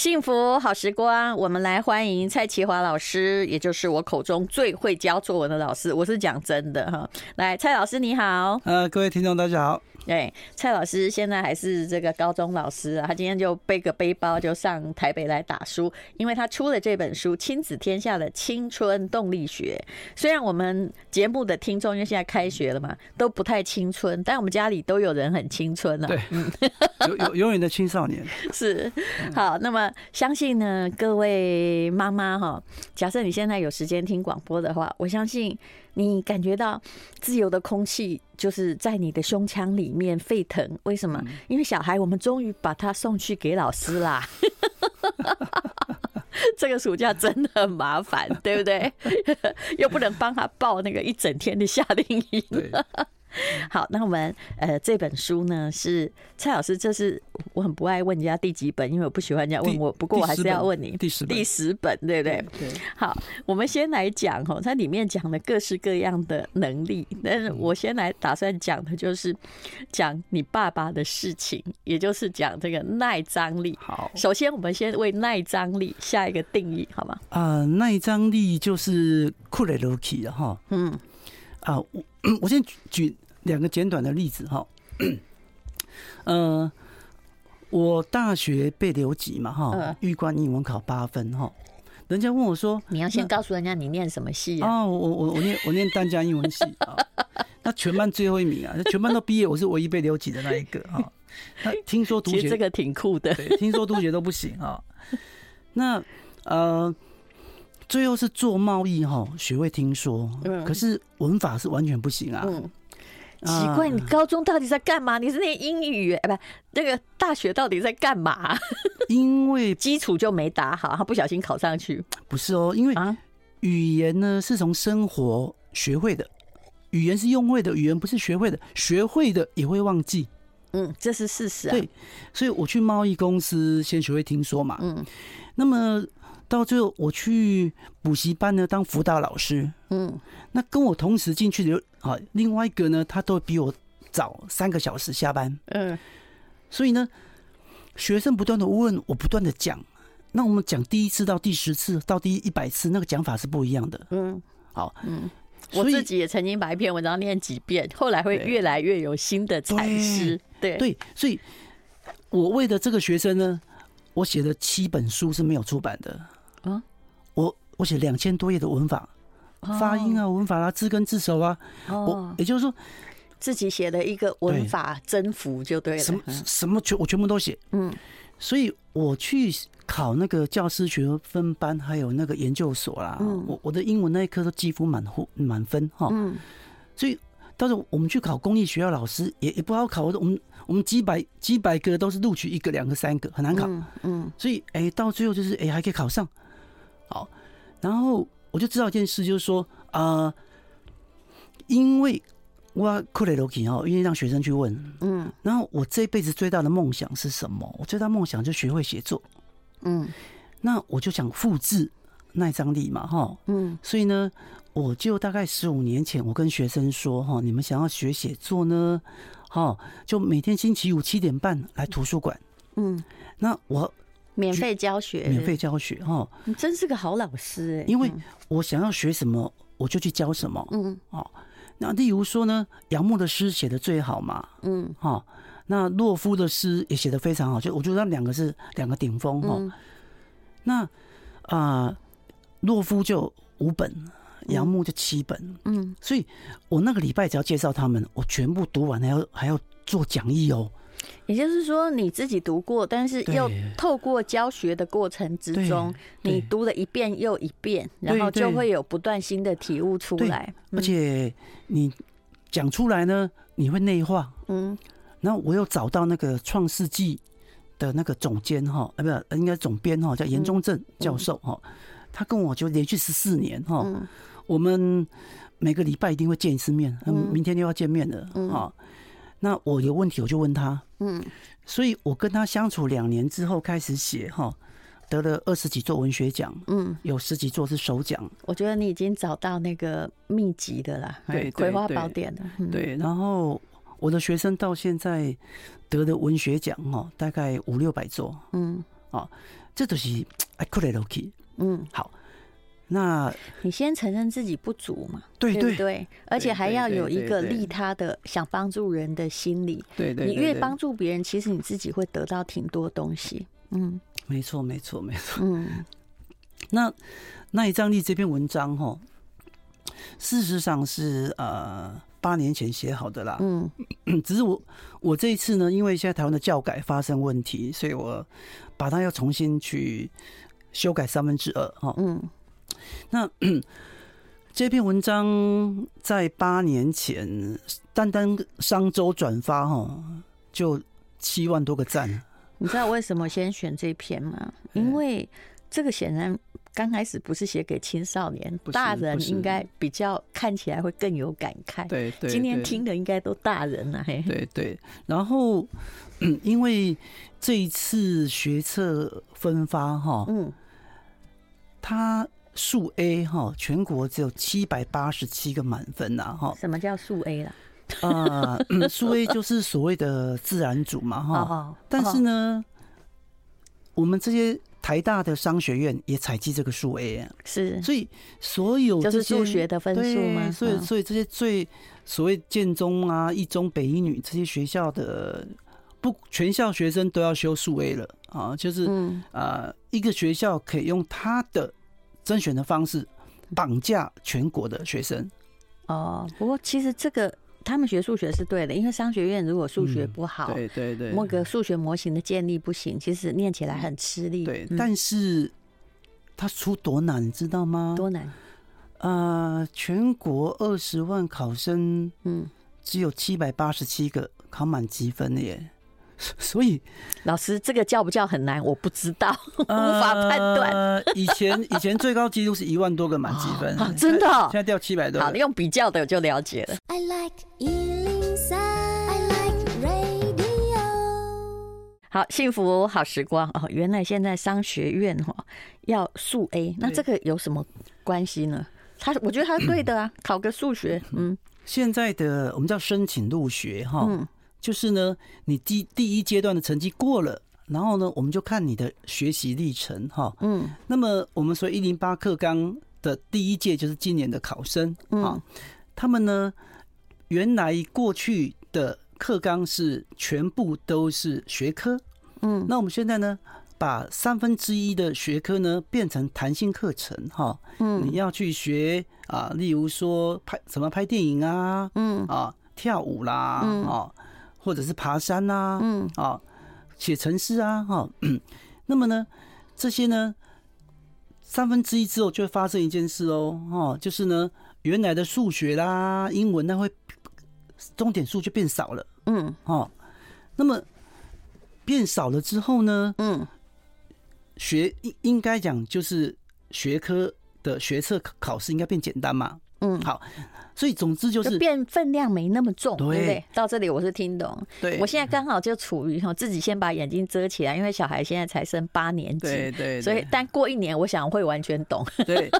幸福好时光，我们来欢迎蔡启华老师，也就是我口中最会教作文的老师。我是讲真的哈，来，蔡老师你好。呃，各位听众大家好。对，蔡老师现在还是这个高中老师啊，他今天就背个背包就上台北来打书，因为他出了这本书《亲子天下的青春动力学》。虽然我们节目的听众因为现在开学了嘛，都不太青春，但我们家里都有人很青春了。对，嗯，有有永远的青少年 是好。那么相信呢，各位妈妈哈，假设你现在有时间听广播的话，我相信。你感觉到自由的空气就是在你的胸腔里面沸腾，为什么？因为小孩，我们终于把他送去给老师啦。这个暑假真的很麻烦，对不对？又不能帮他报那个一整天的夏令营。好，那我们呃这本书呢是蔡老师，这是我很不爱问人家第几本，因为我不喜欢人家问我。不过我还是要问你，第十第十本，对不对？对。好，我们先来讲哈，它里面讲的各式各样的能力，但是我先来打算讲的就是讲你爸爸的事情，也就是讲这个耐张力。好，首先我们先为耐张力下一个定义，好吗？啊，耐张力就是酷雷罗奇的哈。嗯。啊，我 我先举两个简短的例子哈。呃，我大学被留级嘛哈，预官英文考八分哈。人家问我说，你要先告诉人家你念什么系啊？我我我念我念淡江英文系 啊。那全班最后一名啊，全班都毕业，我是唯一被留级的那一个啊。那听说读学这个挺酷的，对，听说读学都不行啊。那呃。最后是做贸易哈，学会听说，可是文法是完全不行啊。嗯，奇怪，你高中到底在干嘛？你是念英语哎，不，那个大学到底在干嘛？因为 基础就没打好，他不小心考上去。不是哦，因为语言呢是从生活学会的，语言是用会的，语言不是学会的，学会的也会忘记。嗯，这是事实啊。对，所以我去贸易公司先学会听说嘛。嗯，那么。到最后，我去补习班呢当辅导老师。嗯，那跟我同时进去的啊，另外一个呢，他都比我早三个小时下班。嗯，所以呢，学生不断的问，我不断的讲。那我们讲第一次到第十次到第一百次，那个讲法是不一样的。嗯，好，嗯，我自己也曾经把一篇文章念几遍，后来会越来越有新的阐释。对对，所以我为了这个学生呢，我写了七本书是没有出版的。啊，我我写两千多页的文法、发音啊、文法啦、字根字首啊，我也就是说自己写了一个文法征服就对了。什么什么全我全部都写，嗯，所以我去考那个教师学分班，还有那个研究所啦，我我的英文那一科都几乎满分满分哈，嗯，所以到时候我们去考公立学校老师也也不好考，我们我们几百几百个都是录取一个两个三个很难考，嗯，所以哎到最后就是哎还可以考上。好，然后我就知道一件事，就是说啊、呃，因为我克雷罗奇哈，愿意让学生去问，嗯，然后我这辈子最大的梦想是什么？我最大梦想就学会写作，嗯，那我就想复制那张力嘛，哈，嗯，所以呢，我就大概十五年前，我跟学生说，哈，你们想要学写作呢，哈，就每天星期五七点半来图书馆，嗯，那我。免费教学，免费教学哈！你真是个好老师哎！因为我想要学什么，我就去教什么。嗯，哦，那例如说呢，杨牧的诗写的最好嘛。嗯，哈，那洛夫的诗也写的非常好，就我觉得他两个是两个顶峰哈。那啊，洛夫就五本，杨牧就七本。嗯，所以我那个礼拜只要介绍他们，我全部读完还要还要做讲义哦。也就是说，你自己读过，但是又透过教学的过程之中，你读了一遍又一遍，然后就会有不断新的体悟出来。而且你讲出来呢，你会内化。嗯，然后我又找到那个《创世纪》的那个总监哈，啊，不，应该总编哈，叫严忠正教授哈，他跟我就连续十四年哈，我们每个礼拜一定会见一次面，明天又要见面了啊。那我有问题我就问他，嗯，所以我跟他相处两年之后开始写哈，得了二十几座文学奖，嗯，有十几座是首奖。我觉得你已经找到那个秘籍的啦，对，葵花宝典的，对。然后我的学生到现在得的文学奖哈，大概五六百座，嗯，啊，这都是哎，克雷罗基。嗯，好。那你先承认自己不足嘛？对对对，而且还要有一个利他的想帮助人的心理。对对，你越帮助别人，其实你自己会得到挺多东西。嗯，没错没错没错。嗯，那那一张力这篇文章哈，事实上是呃八年前写好的啦。嗯，只是我我这一次呢，因为现在台湾的教改发生问题，所以我把它要重新去修改三分之二哈。嗯。那 这篇文章在八年前，单单商周转发哈，就七万多个赞。你知道为什么先选这篇吗？因为这个显然刚开始不是写给青少年，大人应该比较看起来会更有感慨。对对，今天听的应该都大人了。嘿，对对。然后，因为这一次学测分发哈，嗯，他。数 A 哈，全国只有七百八十七个满分呐哈。什么叫数 A 啦？啊，数 A 就是所谓的自然组嘛哈。但是呢，我们这些台大的商学院也采集这个数 A 啊。是，所以所有就是数学的分数吗？所以所以这些最所谓建中啊、一中、北一女这些学校的不全校学生都要修数 A 了啊，就是啊，一个学校可以用他的。甄选的方式绑架全国的学生哦，不过其实这个他们学数学是对的，因为商学院如果数学不好，对对对，那个数学模型的建立不行，其实念起来很吃力。对，但是他出多难，你知道吗？多难？呃，全国二十万考生，嗯，只有七百八十七个考满积分的耶。所以，老师，这个叫不叫很难？我不知道，无法判断。呃，以前以前最高纪录是一万多个满积分，哦，真的，哦，现在掉七百多。好，用比较的就了解了。I like 103，I like radio。好，幸福好时光哦，原来现在商学院哈要数 A，那这个有什么关系呢？他我觉得他是对的啊，考个数学，嗯，现在的我们叫申请入学哈。嗯就是呢，你第第一阶段的成绩过了，然后呢，我们就看你的学习历程哈。嗯，那么我们说一零八课纲的第一届就是今年的考生啊，他们呢原来过去的课纲是全部都是学科，嗯，那我们现在呢把三分之一的学科呢变成弹性课程哈。嗯，你要去学啊，例如说拍怎么拍电影啊，嗯。啊跳舞啦啊。或者是爬山呐、啊，嗯，啊，写程式啊，哈，那么呢，这些呢，三分之一之后就会发生一件事哦，哦，就是呢，原来的数学啦、英文那会重点数就变少了，嗯，哦，那么变少了之后呢，嗯，学应应该讲就是学科的学测考试应该变简单嘛。嗯，好，所以总之就是变分量没那么重，对不对？到这里我是听懂。对，我现在刚好就处于哈，自己先把眼睛遮起来，因为小孩现在才升八年级，对对。所以，但过一年，我想会完全懂。对。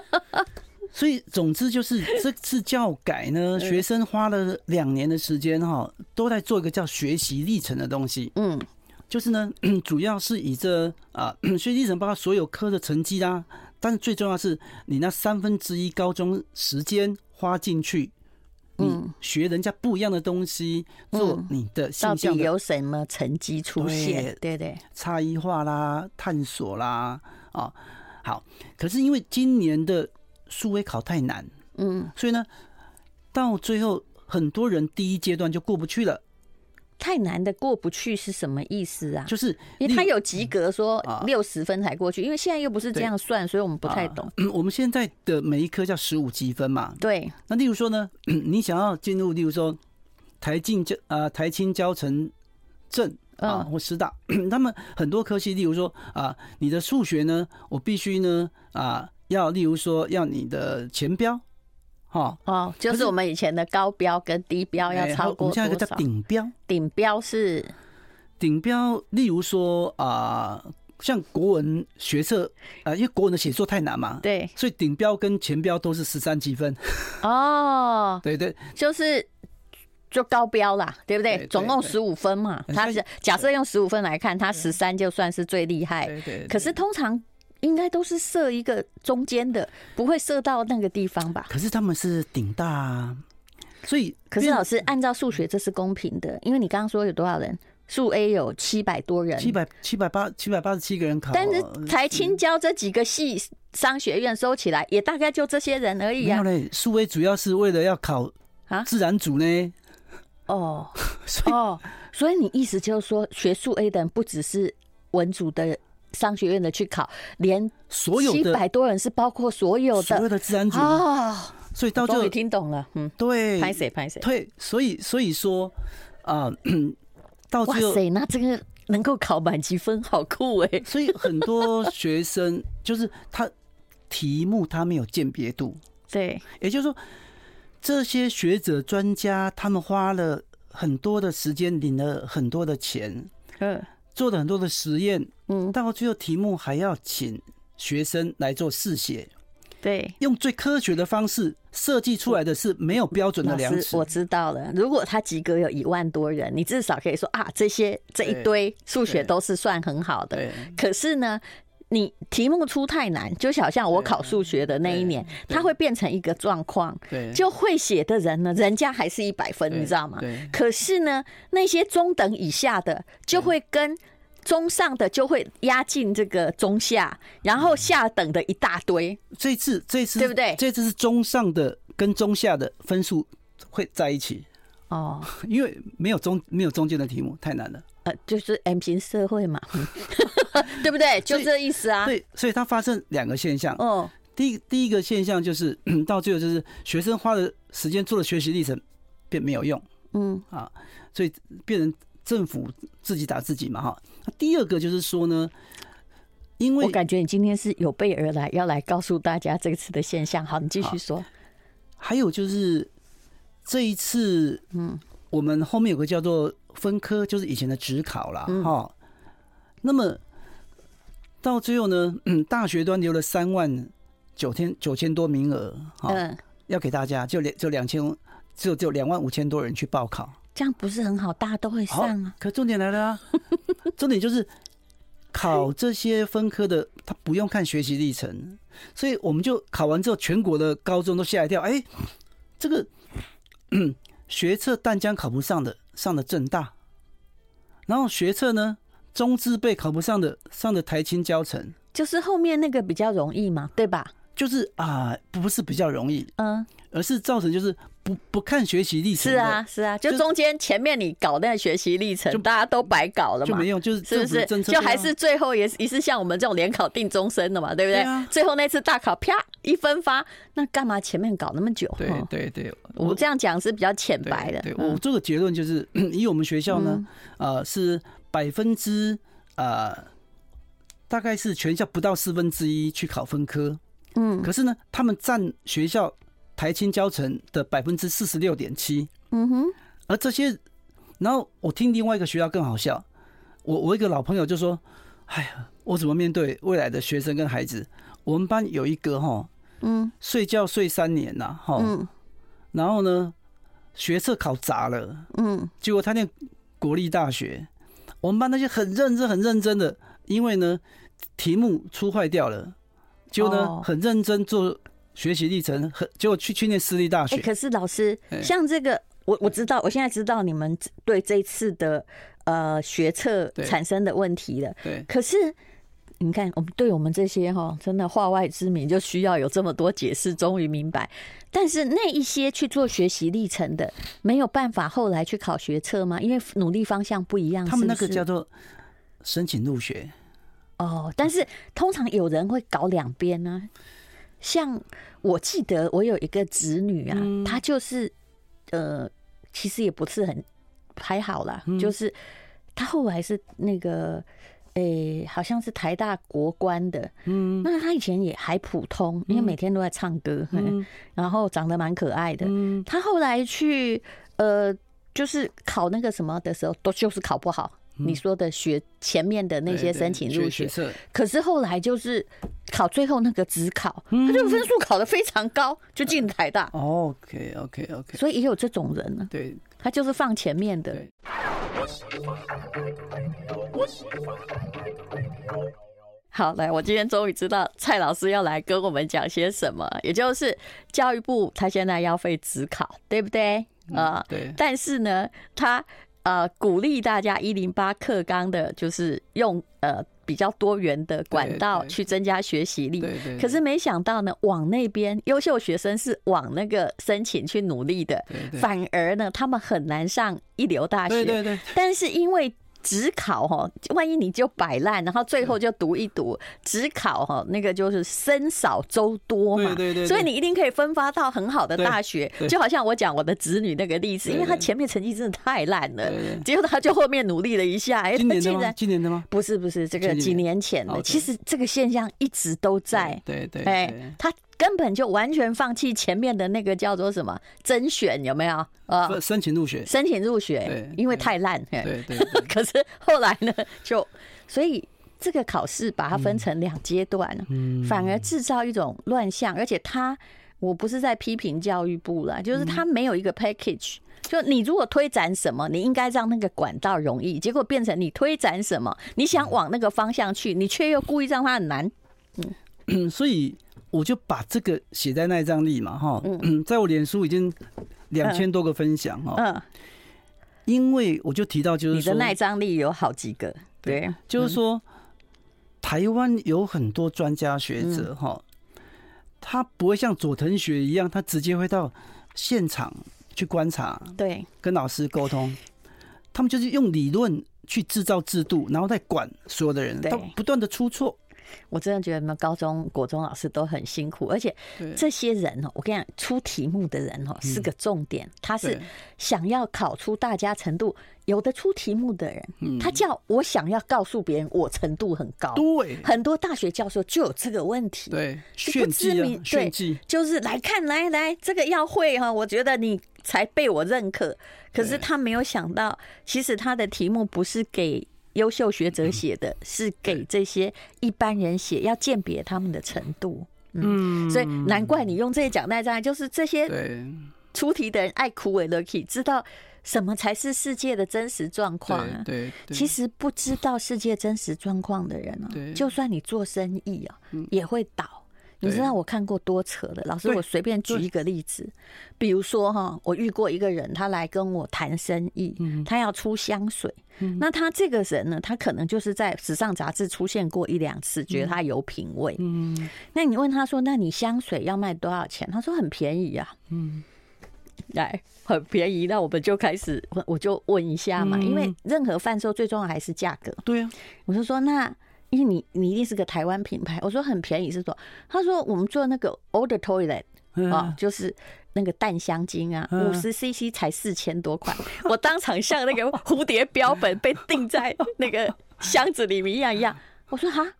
所以，总之就是这次教改呢，学生花了两年的时间哈，都在做一个叫学习历程的东西。嗯，就是呢，主要是以这啊学习历程包括所有科的成绩啦。但是最重要是，你那三分之一高中时间花进去，你学人家不一样的东西，做你的到底有什么成绩出现？对对，差异化啦，探索啦，啊，好。可是因为今年的数位考太难，嗯，所以呢，到最后很多人第一阶段就过不去了。太难的过不去是什么意思啊？就是因为他有及格，说六十分才过去，因为现在又不是这样算，所以我们不太懂。嗯，我们现在的每一科叫十五积分嘛。对。那例如说呢，你想要进入，例如说台进交啊台清交城镇啊或师大，他们很多科系，例如说啊，你的数学呢，我必须呢啊要，例如说要你的前标。哦哦，就是我们以前的高标跟低标要超过多少？我们现在有个叫顶标，顶标是顶标。例如说啊、呃，像国文学测啊，因为国文的写作太难嘛，对，所以顶标跟前标都是十三积分。哦，对对，就是就高标啦，对不对？总共十五分嘛，他是假设用十五分来看，他十三就算是最厉害。对对对。可是通常应该都是设一个中间的，不会设到那个地方吧？可是他们是顶大啊，所以可是老师按照数学这是公平的，因为你刚刚说有多少人？数 A 有七百多人，七百七百八七百八十七个人考，但是台清交这几个系商学院收起来，也大概就这些人而已啊。没有嘞，数 A 主要是为了要考啊自然组呢。哦，哦，所以你意思就是说，学数 A 的人不只是文组的商学院的去考，连所有七百多人是包括所有的所有的自然组啊。所以到这里听懂了，嗯，对，拍谁拍谁，对，所以所以说啊。哇塞，那这个能够考满级分，好酷哎！所以很多学生 就是他题目他没有鉴别度，对，也就是说这些学者专家他们花了很多的时间，领了很多的钱，嗯，做了很多的实验，嗯，到最后题目还要请学生来做试写。对，用最科学的方式设计出来的是没有标准的量尺。我知道了，如果他及格有一万多人，你至少可以说啊，这些这一堆数学都是算很好的。可是呢，你题目出太难，就好像我考数学的那一年，它会变成一个状况。对，就会写的人呢，人家还是一百分，你知道吗？对。可是呢，那些中等以下的就会跟。中上的就会压进这个中下，然后下等的一大堆。这次这次对不对？这次是中上的跟中下的分数会在一起哦，因为没有中没有中间的题目太难了。呃，就是 M 型社会嘛，对不对？就这意思啊。对，所以它发生两个现象。哦，第一第一个现象就是 到最后就是学生花的时间做的学习历程变没有用。嗯啊，所以变成。政府自己打自己嘛，哈。那第二个就是说呢，因为我感觉你今天是有备而来，要来告诉大家这次的现象。好，你继续说。还有就是这一次，嗯，我们后面有个叫做分科，就是以前的职考啦。哈。那么到最后呢，嗯，大学端留了三万九千九千多名额，嗯，要给大家，就两就两千，就就两万五千多人去报考。这样不是很好，大家都会上啊。可重点来了啊，重点就是考这些分科的，他不用看学习历程，所以我们就考完之后，全国的高中都吓一跳。哎，这个 学测淡江考不上的，上的政大，然后学测呢，中字辈考不上的，上的台清教程，就是后面那个比较容易嘛，对吧？就是啊，不是比较容易，嗯，而是造成就是。不不看学习历程，是啊是啊，就中间前面你搞那个学习历程，就大家都白搞了嘛，就没用，就是是不是？就还是最后也是也是像我们这种联考定终身的嘛，对不对？最后那次大考啪一分发，那干嘛前面搞那么久？对对对，我这样讲是比较浅白的。对我这个结论就是，以我们学校呢，呃，是百分之呃，大概是全校不到四分之一去考分科，嗯，可是呢，他们占学校。台清交成的百分之四十六点七，嗯哼，而这些，然后我听另外一个学校更好笑，我我一个老朋友就说，哎呀，我怎么面对未来的学生跟孩子？我们班有一个哈，嗯，睡觉睡三年呐，哈，嗯，然后呢，学测考砸了，嗯，结果他念国立大学，我们班那些很认真很认真的，因为呢题目出坏掉了，就呢很认真做。学习历程很，结果去去念私立大学。可是老师，像这个，我我知道，我现在知道你们对这次的呃学测产生的问题了。对。可是你看，我们对我们这些哈，真的话外之名就需要有这么多解释，终于明白。但是那一些去做学习历程的，没有办法后来去考学测吗？因为努力方向不一样。他们那个叫做申请入学。哦，但是通常有人会搞两边呢。像我记得我有一个侄女啊，她就是呃，其实也不是很还好啦，就是她后来是那个诶，好像是台大国关的，嗯，那她以前也还普通，因为每天都在唱歌，然后长得蛮可爱的，她后来去呃，就是考那个什么的时候，都就是考不好。你说的学前面的那些申请入学，可是后来就是考最后那个指考，他就分数考得非常高，就进台大。嗯、OK OK OK，所以也有这种人呢。对，他就是放前面的。好，来，我今天终于知道蔡老师要来跟我们讲些什么，也就是教育部他现在要废指考，对不对？啊、嗯，对。但是呢，他呃鼓励大家一零八课纲的，就是用呃比较多元的管道去增加学习力。对对。可是没想到呢，往那边优秀学生是往那个申请去努力的，反而呢，他们很难上一流大学。对对对。但是因为指考哈，万一你就摆烂，然后最后就读一读只考哈，那个就是僧少粥多嘛，对对对，所以你一定可以分发到很好的大学。就好像我讲我的子女那个例子，因为他前面成绩真的太烂了，结果他就后面努力了一下，哎，他竟然？今年的吗？不是不是，这个几年前的。其实这个现象一直都在，对对，哎，他。根本就完全放弃前面的那个叫做什么甄选，有没有？呃，申请入学，申请入学，因为太烂。对对。可是后来呢，就所以这个考试把它分成两阶段，嗯反而制造一种乱象。而且他，我不是在批评教育部了，就是他没有一个 package。就你如果推展什么，你应该让那个管道容易，结果变成你推展什么，你想往那个方向去，你却又故意让它很难。嗯，所以。我就把这个写在那张力嘛，哈，嗯，在我脸书已经两千多个分享哈，嗯，因为我就提到就是说，你的那张力有好几个，对，就是说台湾有很多专家学者哈，他不会像佐藤学一样，他直接会到现场去观察，对，跟老师沟通，他们就是用理论去制造制度，然后再管所有的人，他不断的出错。我真的觉得，们高中、国中老师都很辛苦，而且这些人哦，我跟你讲，出题目的人哦是个重点，他是想要考出大家程度。有的出题目的人，他叫我想要告诉别人我程度很高，对，很多大学教授就有这个问题，对，炫技，炫技，就是来看，来来，这个要会哈，我觉得你才被我认可。可是他没有想到，其实他的题目不是给。优秀学者写的是给这些一般人写，要鉴别他们的程度。嗯，所以难怪你用这些讲带章，就是这些出题的人爱哭为乐 key，知道什么才是世界的真实状况啊？对，其实不知道世界真实状况的人啊，就算你做生意啊，也会倒。你知道我看过多扯的？老师，我随便举一个例子，比如说哈，我遇过一个人，他来跟我谈生意，他要出香水。那他这个人呢，他可能就是在时尚杂志出现过一两次，觉得他有品味。嗯那你问他说：“那你香水要卖多少钱？”他说：“很便宜啊。”嗯，来，很便宜。那我们就开始，我就问一下嘛，因为任何贩售最重要还是价格。对啊，我就说那。因为你你一定是个台湾品牌，我说很便宜是说，他说我们做那个 Eau de Toilette 啊，就是那个淡香精啊，五十 CC 才四千多块，我当场像那个 蝴蝶标本被钉在那个箱子里面一样一样，我说哈，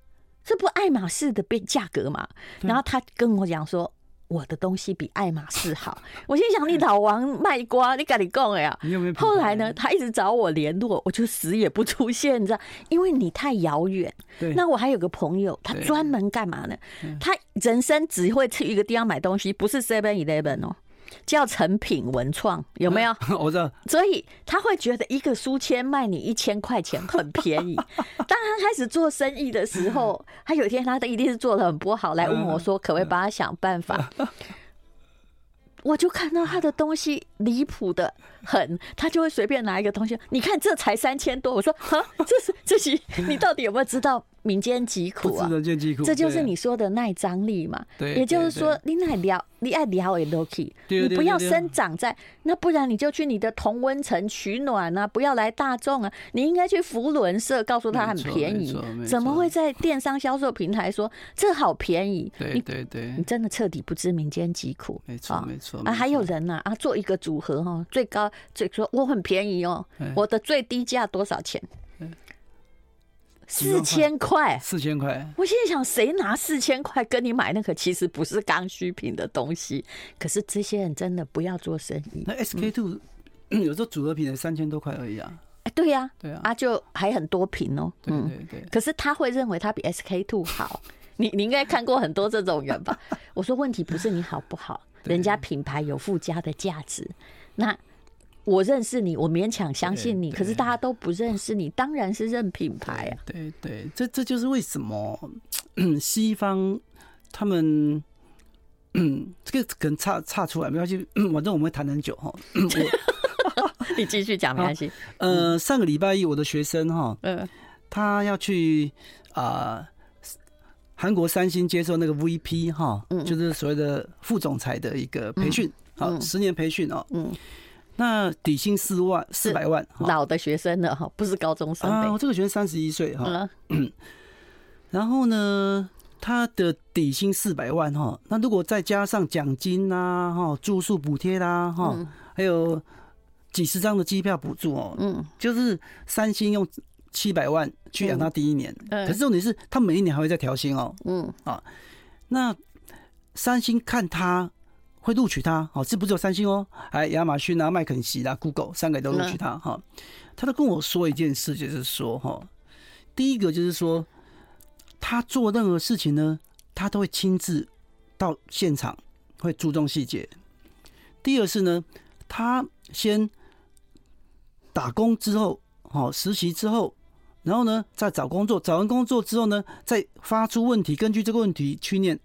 这不爱马仕的变价格嘛？然后他跟我讲说。我的东西比爱马仕好，我心想，你老王卖瓜，你赶紧讲呀！后来呢，他一直找我联络，我就死也不出现，你知道，因为你太遥远。那我还有个朋友，他专门干嘛呢？他人生只会去一个地方买东西，不是 Seven Eleven 哦。叫成品文创有没有？我知道。所以他会觉得一个书签卖你一千块钱很便宜。当他开始做生意的时候，他有一天他的一定是做的很不好，来问我说可不可以帮他想办法。我就看到他的东西离谱的很，他就会随便拿一个东西，你看这才三千多。我说哈，这是这些你到底有没有知道？民间疾苦啊，这就是你说的耐张力嘛。对，也就是说，你爱聊，你爱聊也都可以。你不要生长在那，不然你就去你的同温层取暖啊，不要来大众啊。你应该去扶轮社，告诉他很便宜。怎么会在电商销售平台说这好便宜？对对对，你真的彻底不知民间疾苦。没错没错啊，还有人呢啊，做一个组合哈，最高最说我很便宜哦，我的最低价多少钱？四千块，四千块。我现在想，谁拿四千块跟你买那个其实不是刚需品的东西？可是这些人真的不要做生意。那 SK two 有时候组合品才三千多块而已啊。哎，对呀，对啊，啊就还很多瓶哦。对对对。可是他会认为他比 SK two 好，你你应该看过很多这种人吧？我说问题不是你好不好，人家品牌有附加的价值。那我认识你，我勉强相信你，可是大家都不认识你，当然是认品牌啊。对对，这这就是为什么 西方他们嗯 这个可能差差出来没关系，反正我们会谈很久哈。你继续讲没关系。呃，上个礼拜一，我的学生哈，嗯，他要去啊。韩国三星接受那个 VP 哈，就是所谓的副总裁的一个培训，好，十年培训哦。嗯，那底薪四万四百万，老的学生了哈，不是高中生。啊，我这个学生三十一岁哈。然后呢，他的底薪四百万哈，那如果再加上奖金呐，哈，住宿补贴啦，哈，还有几十张的机票补助哦，嗯，就是三星用。七百万去养他第一年，可是重点是他每一年还会再调薪哦。嗯啊，那三星看他会录取他，哦，这不只有三星哦，还亚马逊啊、麦肯锡啊、Google 三个都录取他哈。他都跟我说一件事，就是说哈，第一个就是说他做任何事情呢，他都会亲自到现场，会注重细节。第二是呢，他先打工之后，好实习之后。然后呢，再找工作，找完工作之后呢，再发出问题，根据这个问题去念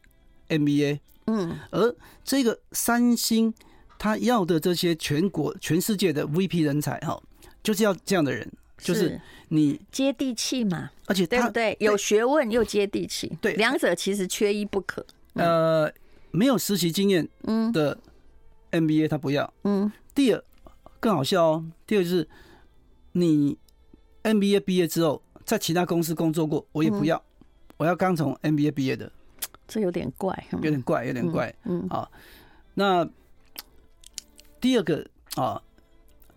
MBA。嗯，而这个三星他要的这些全国、全世界的 VP 人才，哈，就是要这样的人，就是你接地气嘛，而且对不对？有学问又接地气，对，两者其实缺一不可。呃，没有实习经验嗯。的 MBA 他不要。嗯，第二更好笑哦，第二就是你。MBA 毕业之后，在其他公司工作过，我也不要，嗯、我要刚从 MBA 毕业的，这有点怪，有点怪，有点怪，嗯，啊，那第二个啊。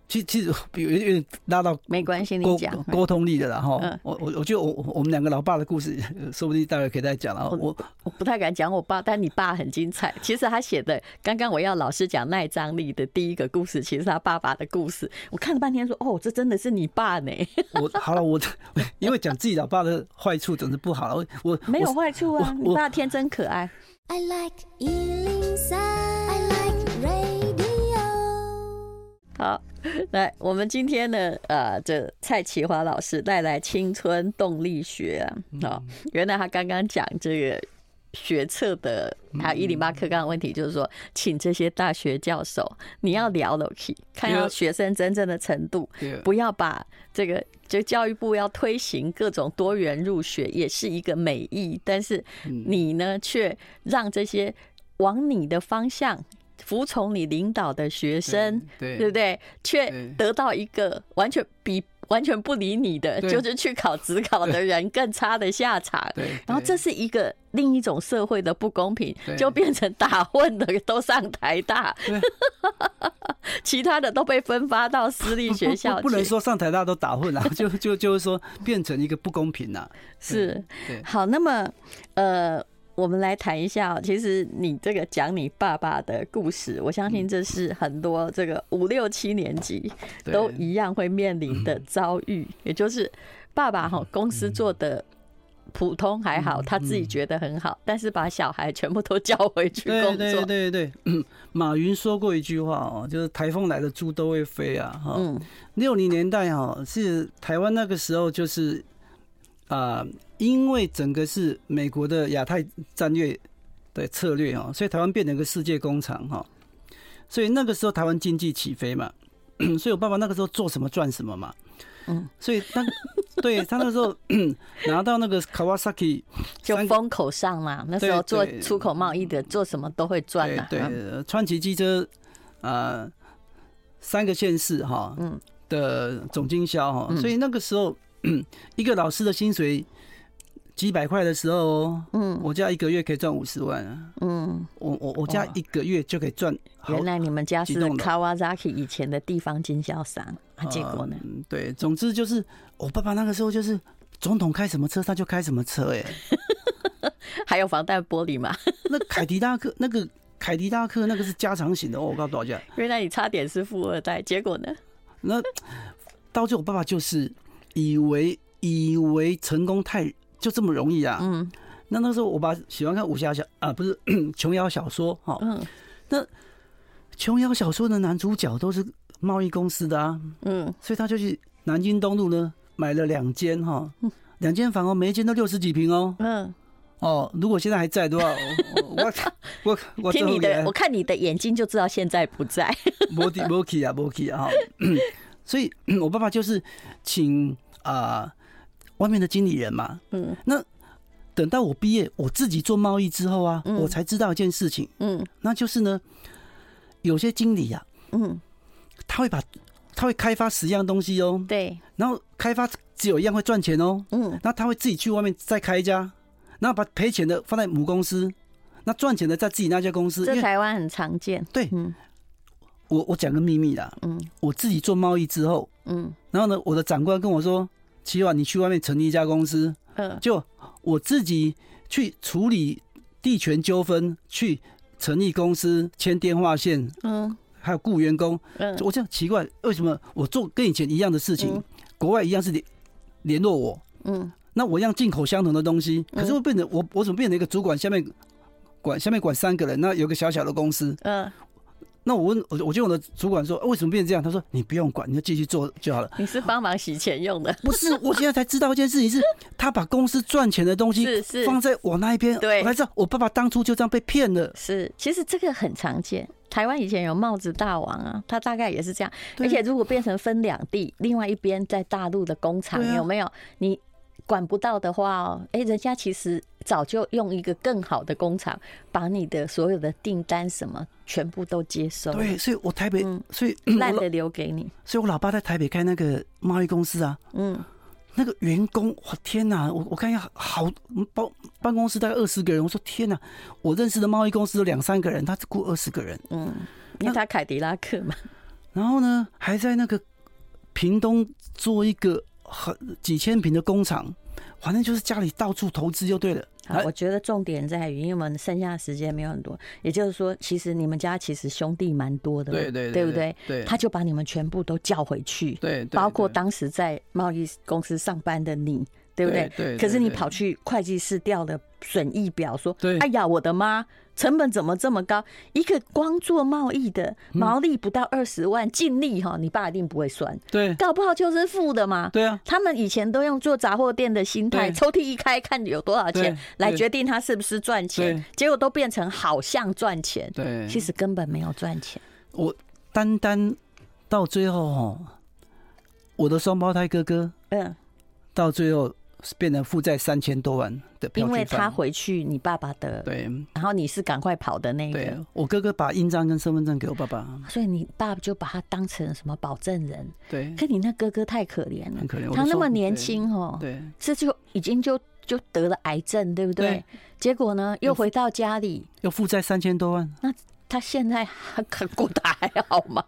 其实其实有有点拉到没关系，你讲沟通力的啦哈。我我我觉得我我们两个老爸的故事，说不定待会可以再讲了。我我不太敢讲我爸，但你爸很精彩。其实他写的刚刚我要老师讲耐张力的第一个故事，其实他爸爸的故事。我看了半天说哦，这真的是你爸呢。我好了，我 因为讲自己老爸的坏处总是不好了。我没有坏处啊，你爸天真可爱。I like 103, I like radio。好。来，我们今天呢，呃，这蔡启华老师带来青春动力学啊，哦，原来他刚刚讲这个学测的，还有一零八课纲的问题，就是说，请这些大学教授，你要聊了去，看到学生真正的程度，不要把这个，就教育部要推行各种多元入学，也是一个美意，但是你呢，却让这些往你的方向。服从你领导的学生，对，对不对？却得到一个完全比完全不理你的，就是去考职考的人更差的下场。然后这是一个另一种社会的不公平，就变成打混的都上台大，其他的都被分发到私立学校。不能说上台大都打混啊，就就就是说变成一个不公平啊。是，好，那么呃。我们来谈一下，其实你这个讲你爸爸的故事，我相信这是很多这个五六七年级都一样会面临的遭遇，也就是爸爸哈公司做的普通还好，他自己觉得很好，但是把小孩全部都叫回去工作。对对对对，马云说过一句话哦，就是台风来的猪都会飞啊哈。六零年代哈是台湾那个时候就是啊。因为整个是美国的亚太战略的策略哦，所以台湾变成一个世界工厂哈，所以那个时候台湾经济起飞嘛，所以我爸爸那个时候做什么赚什么嘛，嗯，所以他 对他那个时候 拿到那个 Kawasaki 就风口上嘛，那时候做出口贸易的做什么都会赚的，对，川崎机车啊三个县市哈，嗯。的总经销哈，所以那个时候一个老师的薪水。几百块的时候，嗯，我家一个月可以赚五十万啊，嗯，我我我家一个月就可以赚。原来你们家是 Kawasaki 以前的地方经销商，啊结果呢？对，总之就是我爸爸那个时候就是总统开什么车他就开什么车，哎，还有防弹玻璃嘛？那凯迪拉克那个凯迪拉克那个是加长型的哦，我告诉大家，原来你差点是富二代，结果呢？那 到最后我爸爸就是以为以为成功太。就这么容易啊？嗯，那那时候我爸喜欢看武侠小啊，不是 琼瑶小说哈。嗯。那琼瑶小说的男主角都是贸易公司的啊。嗯。所以他就去南京东路呢买了两间哈，两间房哦，每一间都六十几平哦。嗯。哦，如果现在还在的话，我我我 听你的，我看你的眼睛就知道现在不在。没去没去啊，没去啊哈。所以，我爸爸就是请啊、呃、外面的经理人嘛。嗯。那等到我毕业，我自己做贸易之后啊，嗯、我才知道一件事情。嗯。那就是呢，有些经理呀、啊，嗯，他会把他会开发十样东西哦。对。然后开发只有一样会赚钱哦。嗯。那他会自己去外面再开一家。然后把赔钱的放在母公司，那赚钱的在自己那家公司。这台湾很常见。对，嗯，我我讲个秘密啦，嗯，我自己做贸易之后，嗯，然后呢，我的长官跟我说，齐华，你去外面成立一家公司，嗯，就我自己去处理地权纠纷，去成立公司，签电话线，嗯，还有雇员工，嗯，我这样奇怪，为什么我做跟以前一样的事情，嗯、国外一样是联联络我，嗯。那我一样进口相同的东西，可是我变成我我怎么变成一个主管，下面管下面管三个人，那有个小小的公司，嗯，那我问我我就我的主管说，为什么变成这样？他说你不用管，你就继续做就好了。你是帮忙洗钱用的？不是，我现在才知道一件事情，是他把公司赚钱的东西放在我那一边，对，我才知道我爸爸当初就这样被骗了。是，其实这个很常见，台湾以前有帽子大王啊，他大概也是这样。而且如果变成分两地，另外一边在大陆的工厂有没有你？管不到的话哦，哎，人家其实早就用一个更好的工厂，把你的所有的订单什么全部都接收。对，所以我台北，嗯、所以烂的留给你。所以我老爸在台北开那个贸易公司啊，嗯，那个员工，我，天哪，我我看一下，好，办办公室大概二十个人，我说天哪，我认识的贸易公司有两三个人，他只雇二十个人，嗯，因为他凯迪拉克嘛。然后呢，还在那个屏东做一个。很几千平的工厂，反正就是家里到处投资就对了。好，我觉得重点在于，因为我们剩下的时间没有很多，也就是说，其实你们家其实兄弟蛮多的，对对对不对？对，他就把你们全部都叫回去，对，包括当时在贸易公司上班的你，对不对？对。可是你跑去会计室调了损益表，说：“哎呀，我的妈！”成本怎么这么高？一个光做贸易的毛利不到二十万，净利哈，你爸一定不会算。对，搞不好就是负的嘛。对啊，他们以前都用做杂货店的心态，抽屉一开看有多少钱来决定他是不是赚钱，结果都变成好像赚钱。对，其实根本没有赚钱。我单单到最后哈，我的双胞胎哥哥，嗯，到最后。变成负债三千多万的票，因为他回去你爸爸的，对，然后你是赶快跑的那个。对，我哥哥把印章跟身份证给我爸爸，所以你爸爸就把他当成什么保证人。对，可你那哥哥太可怜了，很可怜。他那么年轻哦，对，这就已经就就得了癌症，对不对？结果呢，又回到家里，又负债三千多万。那他现在还可过得还好吗？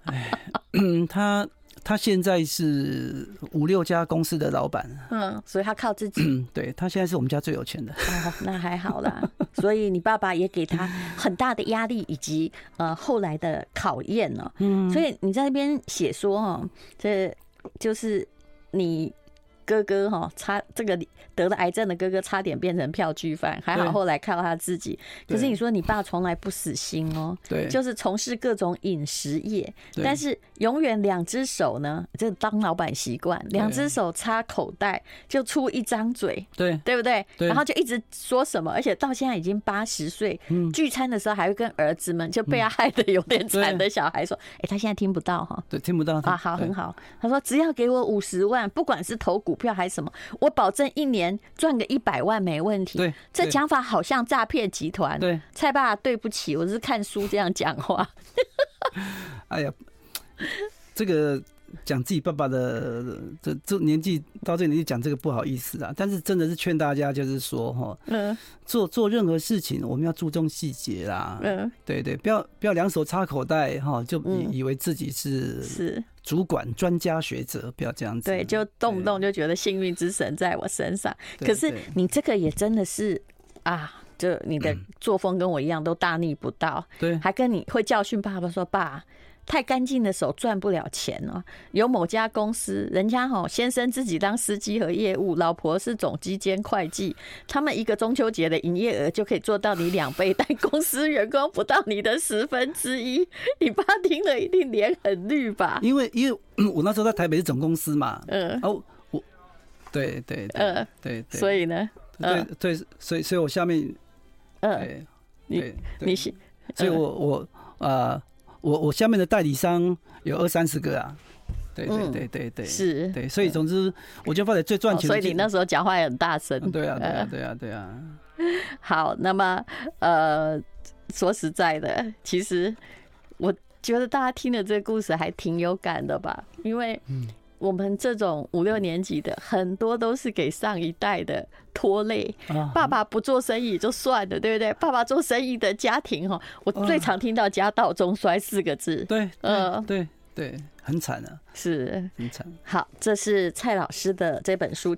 嗯，他。他现在是五六家公司的老板，嗯，所以他靠自己。对，他现在是我们家最有钱的。哦，那还好啦。所以你爸爸也给他很大的压力，以及呃后来的考验呢。嗯，所以你在那边写说哦，这就是你。哥哥哈，差这个得了癌症的哥哥差点变成票据犯，还好后来靠他自己。可是你说你爸从来不死心哦，对，就是从事各种饮食业，但是永远两只手呢，就当老板习惯，两只手插口袋就出一张嘴，对，对不对？然后就一直说什么，而且到现在已经八十岁，聚餐的时候还会跟儿子们就被他害得有点惨的小孩说：“哎，他现在听不到哈，对，听不到啊，好，很好。”他说：“只要给我五十万，不管是投股。”票还是什么？我保证一年赚个一百万没问题。对，这讲法好像诈骗集团。对，蔡爸，对不起，我是看书这样讲话。哎呀，这个。讲自己爸爸的这这年纪到这个年纪讲这个不好意思啊，但是真的是劝大家，就是说哈，嗯，做做任何事情我们要注重细节啦，嗯，对对，不要不要两手插口袋哈，就以以为自己是是。主管专家学者，不要这样子，对，就动不动就觉得幸运之神在我身上，可是你这个也真的是啊，就你的 作风跟我一样，都大逆不道，对，还跟你会教训爸爸说爸。太干净的手赚不了钱哦。有某家公司，人家哈先生自己当司机和业务，老婆是总机兼会计，他们一个中秋节的营业额就可以做到你两倍，但公司员工不到你的十分之一。你爸听了一定脸很绿吧？因为因为我那时候在台北是总公司嘛，嗯，哦，我，对对对，嗯，对对，所以呢，对对，所以所以我下面，嗯，你你是。所以我，我啊呃，我我下面的代理商有二三十个啊，对对对对对，是，对，所以总之，我就发现最赚钱。所以你那时候讲话也很大声。对啊，对啊，对啊，对啊。好，那么呃，说实在的，其实我觉得大家听了这个故事还挺有感的吧，因为嗯。我们这种五六年级的，很多都是给上一代的拖累。爸爸不做生意就算了，对不对？爸爸做生意的家庭，哈，我最常听到“家道中衰”四个字。对，嗯，对对，很惨啊，是很惨。好，这是蔡老师的这本书《